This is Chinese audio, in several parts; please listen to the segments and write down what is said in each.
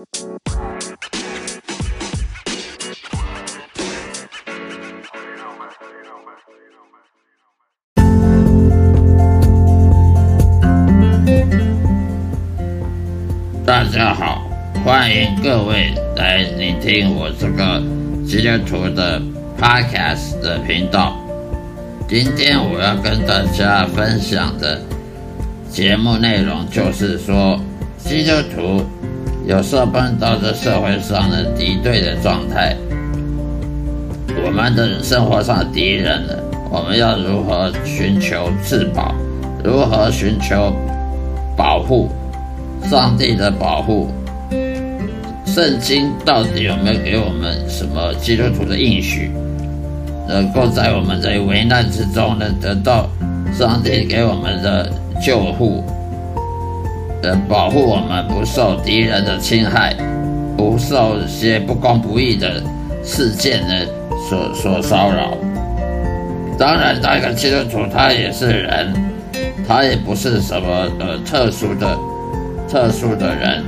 大家好，欢迎各位来聆听我这个基督徒的 podcast 的频道。今天我要跟大家分享的节目内容就是说，基督徒有时候碰到这社会上的敌对的状态，我们的生活上的敌人呢，我们要如何寻求自保？如何寻求保护？上帝的保护，圣经到底有没有给我们什么基督徒的应许，能够在我们的危难之中呢得到上帝给我们的救护，呃，保护我们不受敌人的侵害，不受一些不公不义的事件的所所骚扰。当然，那个基督徒他也是人，他也不是什么呃特殊的。特殊的人，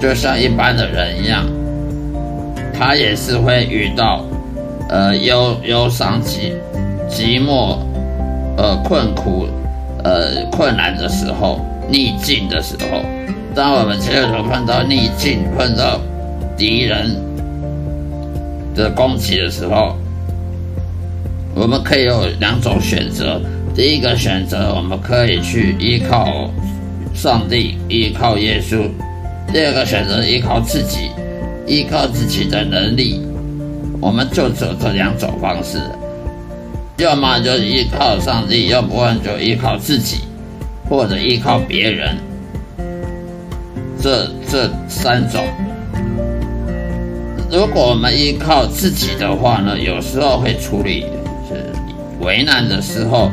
就像一般的人一样，他也是会遇到，呃忧忧伤、寂寂寞、呃困苦、呃困难的时候，逆境的时候。当我们其实都碰到逆境、碰到敌人的攻击的时候，我们可以有两种选择。第一个选择，我们可以去依靠。上帝依靠耶稣，第二个选择依靠自己，依靠自己的能力，我们就走这两种方式，要么就依靠上帝，要不然就依靠自己，或者依靠别人。这这三种，如果我们依靠自己的话呢，有时候会处理是为难的时候，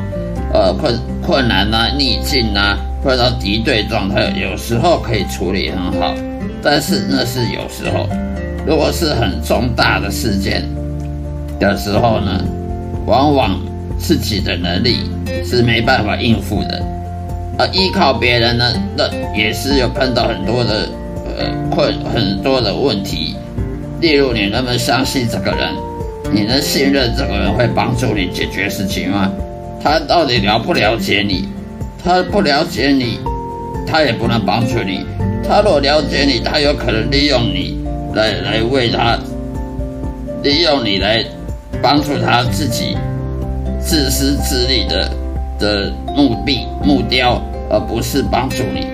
呃困困难呐，逆境呐。碰到敌对状态，有时候可以处理很好，但是那是有时候。如果是很重大的事件的时候呢，往往自己的能力是没办法应付的，而依靠别人呢，那也是有碰到很多的呃困很多的问题。例如，你能不能相信这个人？你能信任这个人会帮助你解决事情吗？他到底了不了解你？他不了解你，他也不能帮助你。他若了解你，他有可能利用你来来为他，利用你来帮助他自己自私自利的的目的目标，而不是帮助你。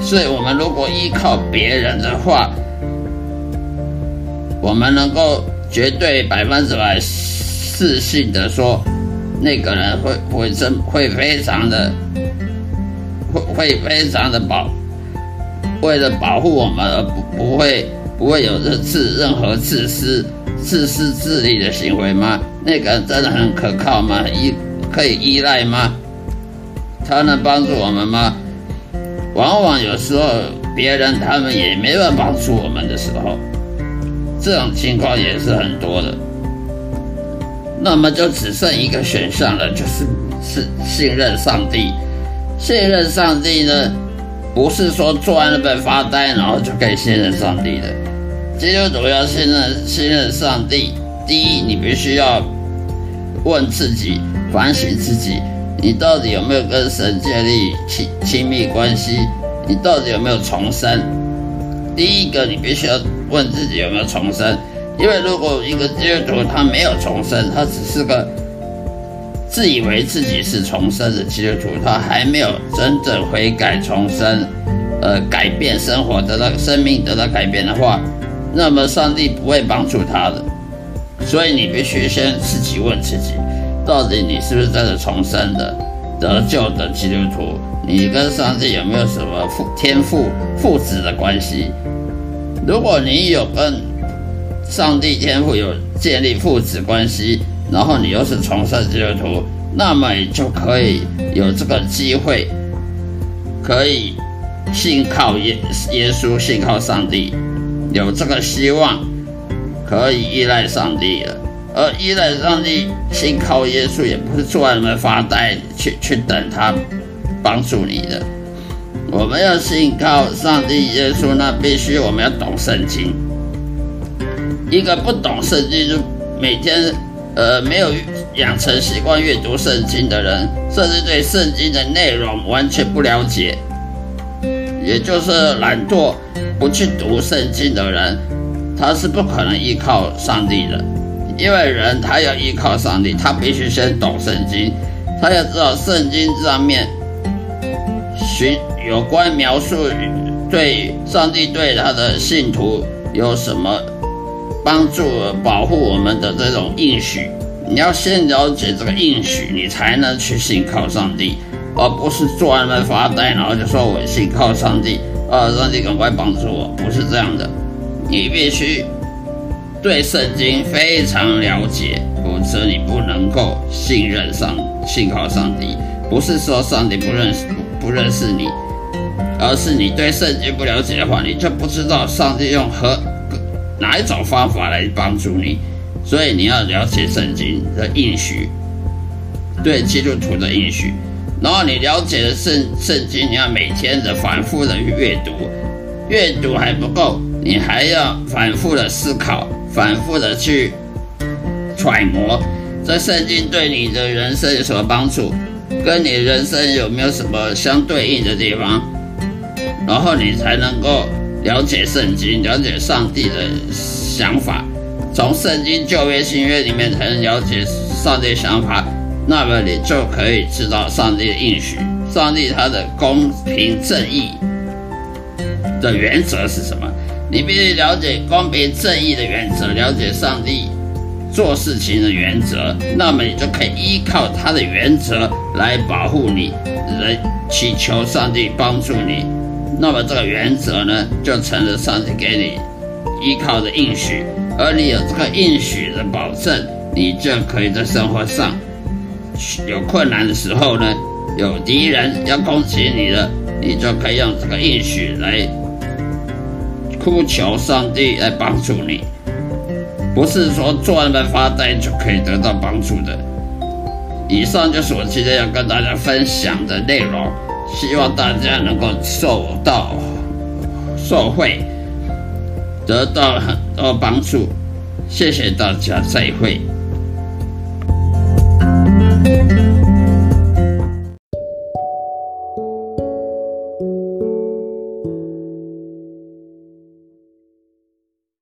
所以，我们如果依靠别人的话，我们能够绝对百分之百自信的说，那个人会会真会非常的。会会非常的保，为了保护我们而不不会不会有任自任何自私自私自利的行为吗？那个人真的很可靠吗？一可以依赖吗？他能帮助我们吗？往往有时候别人他们也没办法帮助我们的时候，这种情况也是很多的。那么就只剩一个选项了，就是是信任上帝。信任上帝呢，不是说坐在那边发呆，然后就可以信任上帝的。基督徒要信任信任上帝，第一，你必须要问自己、反省自己，你到底有没有跟神建立亲亲密关系？你到底有没有重生？第一个，你必须要问自己有没有重生，因为如果一个基督徒他没有重生，他只是个。自以为自己是重生的基督徒，他还没有真正悔改重生，呃，改变生活得到生命得到改变的话，那么上帝不会帮助他的。所以你必须先自己问自己，到底你是不是真的重生的得救的基督徒？你跟上帝有没有什么父天父父子的关系？如果你有跟上帝天父有建立父子关系，然后你又是重生基督徒，那么你就可以有这个机会，可以信靠耶耶稣，信靠上帝，有这个希望，可以依赖上帝了。而依赖上帝，信靠耶稣，也不是坐在那边发呆，去去等他帮助你的。我们要信靠上帝耶稣，那必须我们要懂圣经。一个不懂圣经就每天呃没有养成习惯阅读圣经的人，甚至对圣经的内容完全不了解，也就是懒惰不去读圣经的人，他是不可能依靠上帝的。因为人他要依靠上帝，他必须先懂圣经，他要知道圣经上面寻有关描述对上帝对他的信徒有什么。帮助保护我们的这种应许，你要先了解这个应许，你才能去信靠上帝，而不是坐在那发呆，然后就说我信靠上帝，啊，上帝赶快帮助我，不是这样的。你必须对圣经非常了解，否则你不能够信任上信靠上帝。不是说上帝不认识不认识你，而是你对圣经不了解的话，你就不知道上帝用何。哪一种方法来帮助你？所以你要了解圣经的应许，对基督徒的应许。然后你了解了圣圣经，你要每天的反复的阅读，阅读还不够，你还要反复的思考，反复的去揣摩这圣经对你的人生有什么帮助，跟你人生有没有什么相对应的地方，然后你才能够。了解圣经，了解上帝的想法，从圣经旧约新约里面才能了解上帝想法，那么你就可以知道上帝的应许，上帝他的公平正义的原则是什么？你必须了解公平正义的原则，了解上帝做事情的原则，那么你就可以依靠他的原则来保护你，来祈求上帝帮助你。那么这个原则呢，就成了上帝给你依靠的应许，而你有这个应许的保证，你就可以在生活上有困难的时候呢，有敌人要攻击你了，你就可以用这个应许来哭求上帝来帮助你，不是说坐在那发呆就可以得到帮助的。以上就是我今天要跟大家分享的内容。希望大家能够受到受惠，得到很多帮助。谢谢大家，再会。